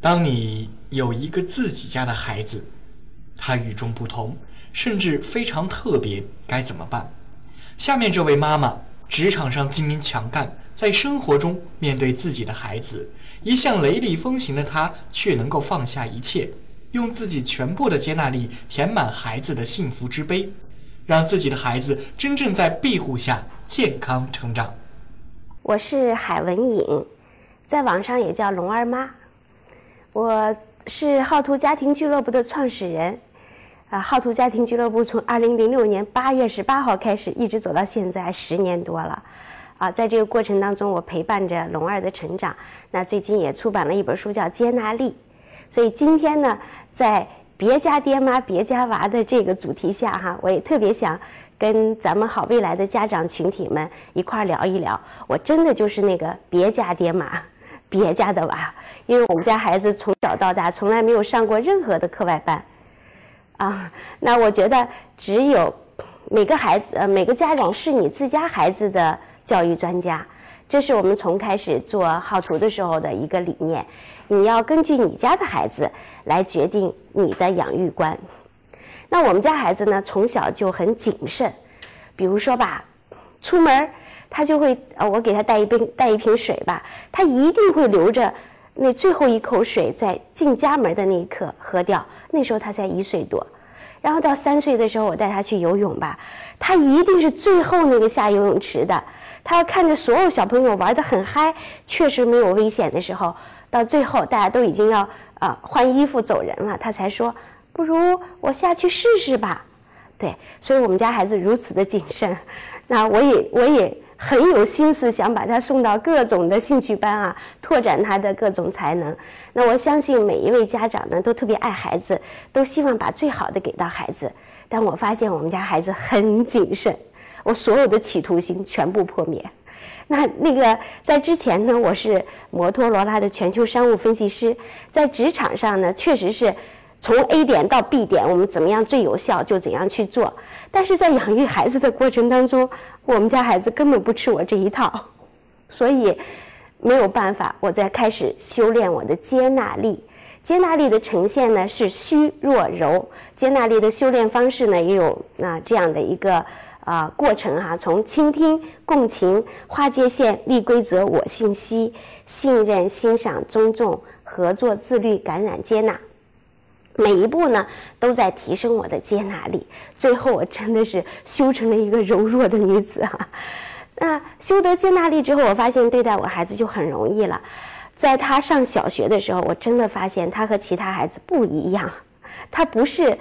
当你有一个自己家的孩子，他与众不同，甚至非常特别，该怎么办？下面这位妈妈，职场上精明强干，在生活中面对自己的孩子，一向雷厉风行的她，却能够放下一切，用自己全部的接纳力填满孩子的幸福之杯，让自己的孩子真正在庇护下健康成长。我是海文颖，在网上也叫龙儿妈。我是浩图家庭俱乐部的创始人，啊，浩图家庭俱乐部从二零零六年八月十八号开始，一直走到现在十年多了，啊，在这个过程当中，我陪伴着龙儿的成长。那最近也出版了一本书，叫《接纳力》。所以今天呢，在别家爹妈别家娃的这个主题下，哈，我也特别想跟咱们好未来的家长群体们一块儿聊一聊。我真的就是那个别家爹妈，别家的娃。因为我们家孩子从小到大从来没有上过任何的课外班，啊，那我觉得只有每个孩子呃每个家长是你自家孩子的教育专家，这是我们从开始做好图的时候的一个理念。你要根据你家的孩子来决定你的养育观。那我们家孩子呢从小就很谨慎，比如说吧，出门他就会呃我给他带一杯带一瓶水吧，他一定会留着。那最后一口水在进家门的那一刻喝掉，那时候他才一岁多，然后到三岁的时候，我带他去游泳吧，他一定是最后那个下游泳池的，他要看着所有小朋友玩得很嗨，确实没有危险的时候，到最后大家都已经要啊换衣服走人了，他才说不如我下去试试吧，对，所以我们家孩子如此的谨慎，那我也我也。很有心思想把他送到各种的兴趣班啊，拓展他的各种才能。那我相信每一位家长呢，都特别爱孩子，都希望把最好的给到孩子。但我发现我们家孩子很谨慎，我所有的企图心全部破灭。那那个在之前呢，我是摩托罗拉的全球商务分析师，在职场上呢，确实是。从 A 点到 B 点，我们怎么样最有效就怎样去做。但是在养育孩子的过程当中，我们家孩子根本不吃我这一套，所以没有办法。我在开始修炼我的接纳力。接纳力的呈现呢是虚弱柔。接纳力的修炼方式呢也有啊这样的一个啊过程哈。从倾听、共情、划界限、立规则、我信息、信任、欣赏、尊重、合作、自律、感染、接纳。每一步呢，都在提升我的接纳力。最后，我真的是修成了一个柔弱的女子哈。那修得接纳力之后，我发现对待我孩子就很容易了。在他上小学的时候，我真的发现他和其他孩子不一样。他不是，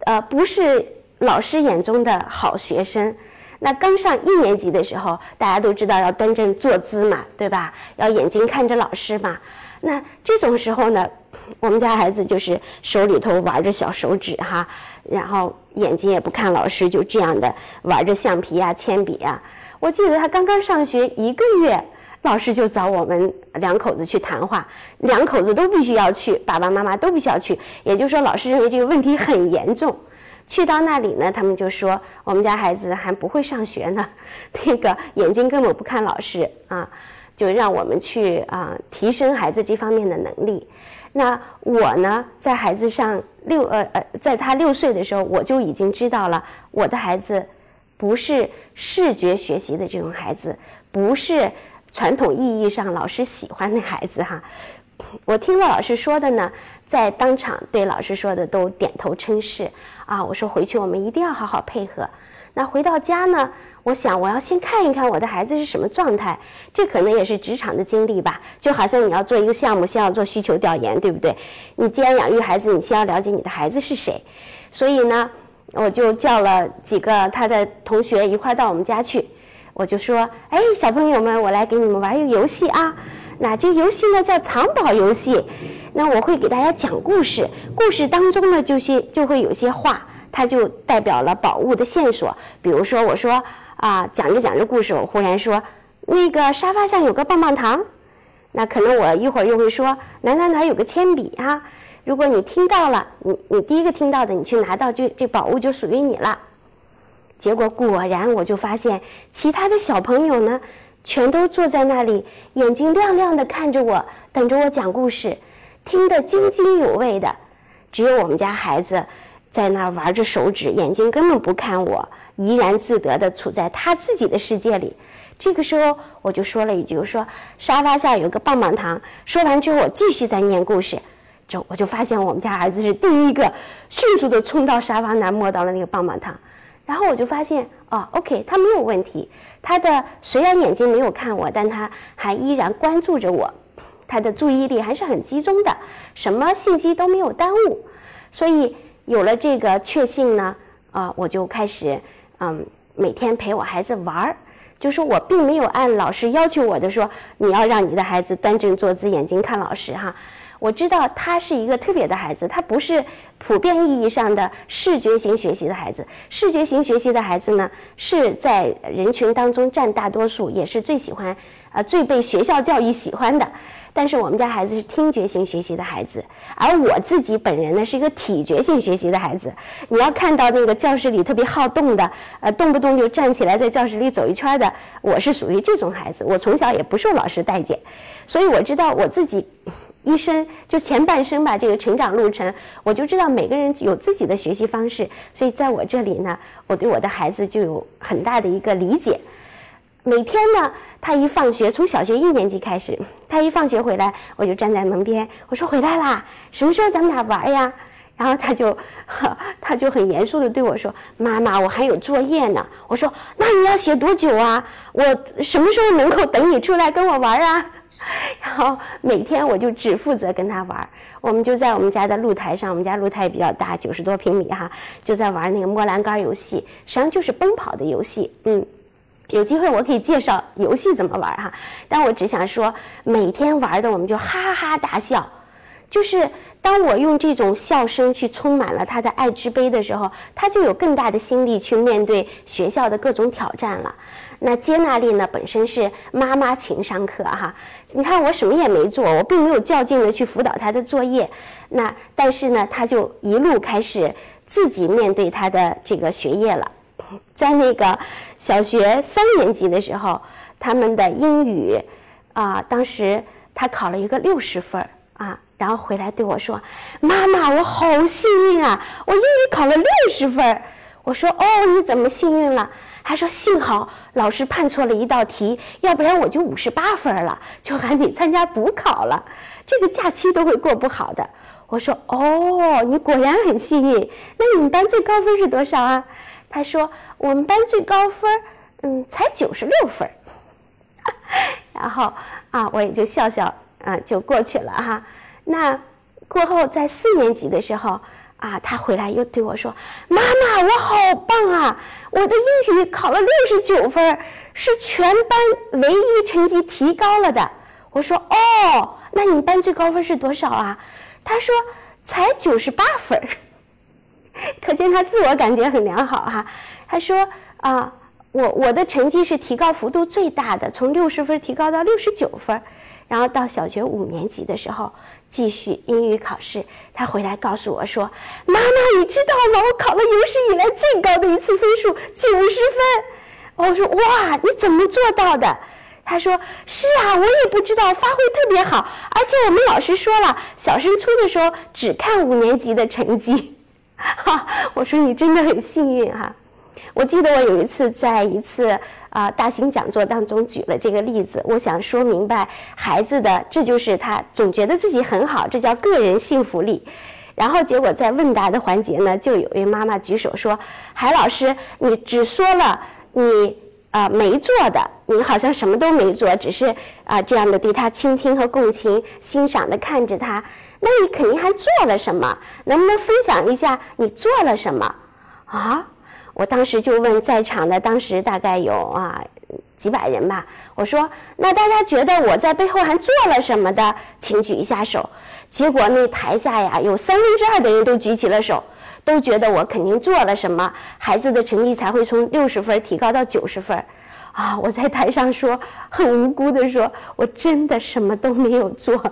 呃，不是老师眼中的好学生。那刚上一年级的时候，大家都知道要端正坐姿嘛，对吧？要眼睛看着老师嘛。那这种时候呢？我们家孩子就是手里头玩着小手指哈，然后眼睛也不看老师，就这样的玩着橡皮啊、铅笔啊。我记得他刚刚上学一个月，老师就找我们两口子去谈话，两口子都必须要去，爸爸妈妈都必须要去。也就是说，老师认为这个问题很严重。去到那里呢，他们就说我们家孩子还不会上学呢，那个眼睛根本不看老师啊，就让我们去啊提升孩子这方面的能力。那我呢，在孩子上六呃呃，在他六岁的时候，我就已经知道了，我的孩子不是视觉学习的这种孩子，不是传统意义上老师喜欢的孩子哈。我听了老师说的呢，在当场对老师说的都点头称是啊。我说回去我们一定要好好配合。那回到家呢？我想，我要先看一看我的孩子是什么状态，这可能也是职场的经历吧。就好像你要做一个项目，先要做需求调研，对不对？你既然养育孩子，你先要了解你的孩子是谁。所以呢，我就叫了几个他的同学一块儿到我们家去，我就说：“哎，小朋友们，我来给你们玩一个游戏啊。那这游戏呢叫藏宝游戏。那我会给大家讲故事，故事当中呢就些就会有些话，它就代表了宝物的线索。比如说，我说。啊，讲着讲着故事，我忽然说，那个沙发上有个棒棒糖，那可能我一会儿又会说，哪哪哪有个铅笔啊。如果你听到了，你你第一个听到的，你去拿到，就这宝物就属于你了。结果果然，我就发现其他的小朋友呢，全都坐在那里，眼睛亮亮的看着我，等着我讲故事。听得津津有味的。只有我们家孩子在那儿玩着手指，眼睛根本不看我，怡然自得地处在他自己的世界里。这个时候，我就说了一句：“我说沙发下有个棒棒糖。”说完之后，我继续在念故事。就我就发现我们家儿子是第一个迅速地冲到沙发那儿摸到了那个棒棒糖，然后我就发现哦，OK，他没有问题。他的虽然眼睛没有看我，但他还依然关注着我，他的注意力还是很集中的，什么信息都没有耽误。所以有了这个确信呢，啊，我就开始嗯每天陪我孩子玩儿。就是我并没有按老师要求我的说，你要让你的孩子端正坐姿，眼睛看老师哈。我知道他是一个特别的孩子，他不是普遍意义上的视觉型学习的孩子。视觉型学习的孩子呢，是在人群当中占大多数，也是最喜欢，呃，最被学校教育喜欢的。但是我们家孩子是听觉型学习的孩子，而我自己本人呢是一个体觉性学习的孩子。你要看到那个教室里特别好动的，呃，动不动就站起来在教室里走一圈的，我是属于这种孩子。我从小也不受老师待见，所以我知道我自己。一生就前半生吧，这个成长路程，我就知道每个人有自己的学习方式，所以在我这里呢，我对我的孩子就有很大的一个理解。每天呢，他一放学，从小学一年级开始，他一放学回来，我就站在门边，我说回来啦，什么时候咱们俩玩呀？然后他就，他就很严肃的对我说：“妈妈，我还有作业呢。”我说：“那你要写多久啊？我什么时候能够等你出来跟我玩啊？”然后每天我就只负责跟他玩我们就在我们家的露台上，我们家露台也比较大，九十多平米哈，就在玩那个摸栏杆游戏，实际上就是奔跑的游戏。嗯，有机会我可以介绍游戏怎么玩哈，但我只想说，每天玩的我们就哈哈大笑，就是当我用这种笑声去充满了他的爱之杯的时候，他就有更大的心力去面对学校的各种挑战了。那接纳力呢，本身是妈妈情商课哈。你看我什么也没做，我并没有较劲的去辅导他的作业。那但是呢，他就一路开始自己面对他的这个学业了。在那个小学三年级的时候，他们的英语啊，当时他考了一个六十分啊，然后回来对我说：“妈妈，我好幸运啊，我英语考了六十分。”我说：“哦，你怎么幸运了？”他说：“幸好老师判错了一道题，要不然我就五十八分了，就喊你参加补考了，这个假期都会过不好的。”我说：“哦，你果然很幸运。那你们班最高分是多少啊？”他说：“我们班最高分，嗯，才九十六分。”然后啊，我也就笑笑啊，就过去了哈。那过后在四年级的时候。啊，他回来又对我说：“妈妈，我好棒啊！我的英语考了六十九分，是全班唯一成绩提高了的。”我说：“哦，那你班最高分是多少啊？”他说：“才九十八分。”可见他自我感觉很良好哈。他说：“啊，我我的成绩是提高幅度最大的，从六十分提高到六十九分。然后到小学五年级的时候。”继续英语考试，他回来告诉我说：“妈妈，你知道吗？我考了有史以来最高的一次分数，九十分。”我说：“哇，你怎么做到的？”他说：“是啊，我也不知道，发挥特别好，而且我们老师说了，小升初的时候只看五年级的成绩。”哈，我说你真的很幸运哈。我记得我有一次在一次。啊，大型讲座当中举了这个例子，我想说明白孩子的，这就是他总觉得自己很好，这叫个人幸福力。然后结果在问答的环节呢，就有位妈妈举手说：“海老师，你只说了你啊没做的，你好像什么都没做，只是啊这样的对他倾听和共情，欣赏的看着他。那你肯定还做了什么？能不能分享一下你做了什么？啊？”我当时就问在场的，当时大概有啊几百人吧。我说：“那大家觉得我在背后还做了什么的，请举一下手。”结果那台下呀，有三分之二的人都举起了手，都觉得我肯定做了什么，孩子的成绩才会从六十分提高到九十分。啊！我在台上说，很无辜的说，我真的什么都没有做。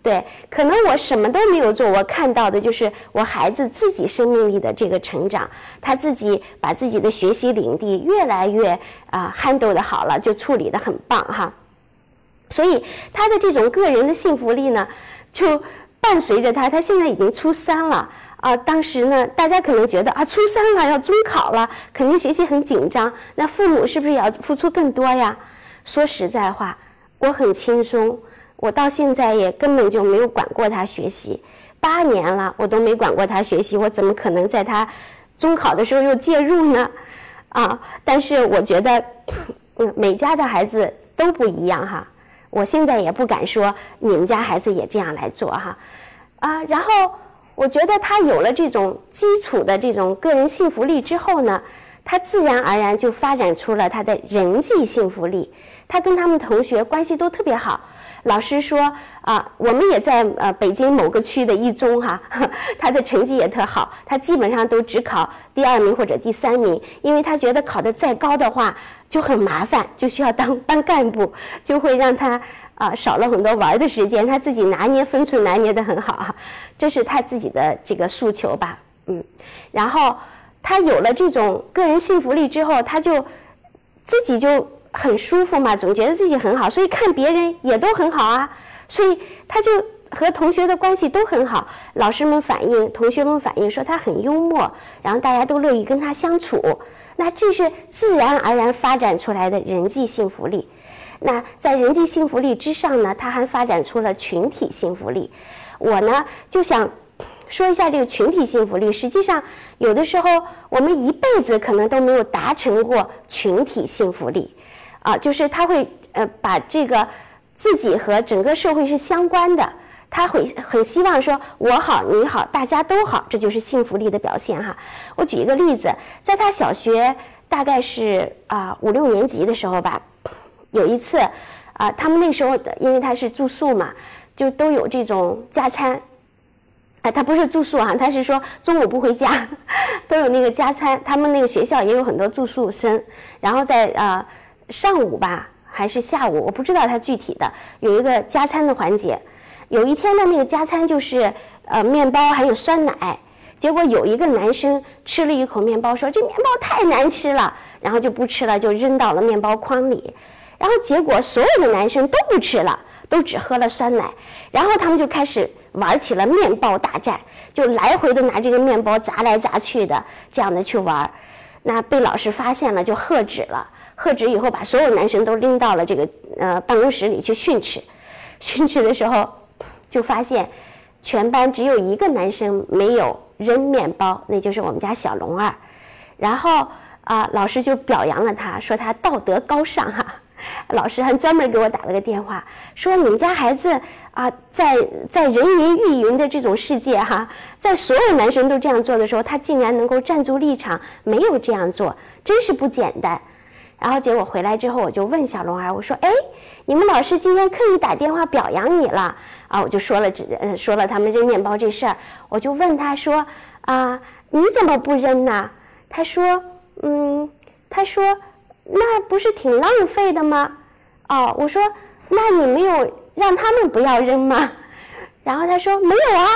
对，可能我什么都没有做，我看到的就是我孩子自己生命力的这个成长，他自己把自己的学习领地越来越啊 handle 的好了，就处理的很棒哈。所以他的这种个人的幸福力呢，就伴随着他。他现在已经初三了啊。当时呢，大家可能觉得啊，初三了要中考了，肯定学习很紧张。那父母是不是也要付出更多呀？说实在话，我很轻松，我到现在也根本就没有管过他学习。八年了，我都没管过他学习，我怎么可能在他中考的时候又介入呢？啊！但是我觉得，嗯，每家的孩子都不一样哈。我现在也不敢说你们家孩子也这样来做哈，啊。然后我觉得他有了这种基础的这种个人幸福力之后呢，他自然而然就发展出了他的人际幸福力。他跟他们同学关系都特别好。老师说啊，我们也在呃北京某个区的一中哈，他的成绩也特好，他基本上都只考第二名或者第三名，因为他觉得考得再高的话就很麻烦，就需要当 班干部，就会让他啊少了很多玩的时间，他自己拿捏分寸拿捏得很好哈，这是他自己的这个诉求吧，嗯，然后他有了这种个人幸福力之后，他就自己就。很舒服嘛，总觉得自己很好，所以看别人也都很好啊，所以他就和同学的关系都很好。老师们反映，同学们反映说他很幽默，然后大家都乐意跟他相处。那这是自然而然发展出来的人际幸福力。那在人际幸福力之上呢，他还发展出了群体幸福力。我呢就想说一下这个群体幸福力。实际上，有的时候我们一辈子可能都没有达成过群体幸福力。啊，就是他会呃把这个自己和整个社会是相关的，他会很希望说我好你好大家都好，这就是幸福力的表现哈。我举一个例子，在他小学大概是啊五六年级的时候吧，有一次啊他们那时候因为他是住宿嘛，就都有这种加餐，哎他不是住宿啊，他是说中午不回家，都有那个加餐，他们那个学校也有很多住宿生，然后在啊。上午吧，还是下午？我不知道他具体的有一个加餐的环节。有一天的那个加餐就是呃面包还有酸奶，结果有一个男生吃了一口面包，说这面包太难吃了，然后就不吃了，就扔到了面包筐里。然后结果所有的男生都不吃了，都只喝了酸奶。然后他们就开始玩起了面包大战，就来回的拿这个面包砸来砸去的，这样的去玩。那被老师发现了，就喝止了。喝止以后，把所有男生都拎到了这个呃办公室里去训斥。训斥的时候，就发现全班只有一个男生没有扔面包，那就是我们家小龙儿。然后啊，老师就表扬了他，说他道德高尚哈。老师还专门给我打了个电话，说你们家孩子啊，在在人云亦云的这种世界哈，在所有男生都这样做的时候，他竟然能够站住立场，没有这样做，真是不简单。然后结果回来之后，我就问小龙儿，我说：“哎，你们老师今天刻意打电话表扬你了啊？”我就说了，呃，说了他们扔面包这事儿，我就问他说：“啊，你怎么不扔呢？”他说：“嗯，他说那不是挺浪费的吗？”哦，我说：“那你没有让他们不要扔吗？”然后他说：“没有啊。”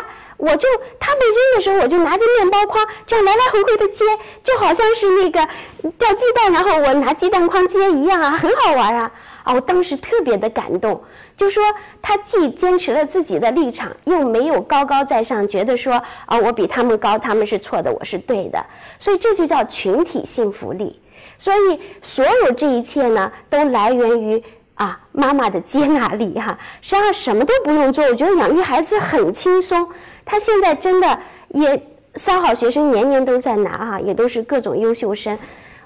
我就他们扔的时候，我就拿着面包筐这样来来回回的接，就好像是那个掉鸡蛋，然后我拿鸡蛋筐接一样啊，很好玩啊！啊，我当时特别的感动，就说他既坚持了自己的立场，又没有高高在上，觉得说啊我比他们高，他们是错的，我是对的，所以这就叫群体幸福力。所以所有这一切呢，都来源于啊妈妈的接纳力哈。实际上什么都不用做，我觉得养育孩子很轻松。他现在真的也三好学生年年都在拿哈，也都是各种优秀生。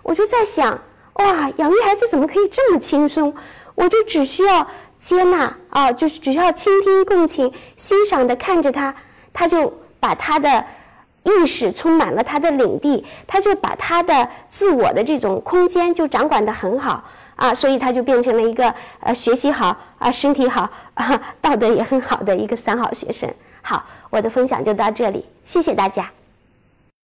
我就在想，哇，养育孩子怎么可以这么轻松？我就只需要接纳啊，就是只需要倾听、共情、欣赏的看着他，他就把他的意识充满了他的领地，他就把他的自我的这种空间就掌管的很好啊，所以他就变成了一个呃学习好啊、身体好啊、道德也很好的一个三好学生。好。我的分享就到这里，谢谢大家。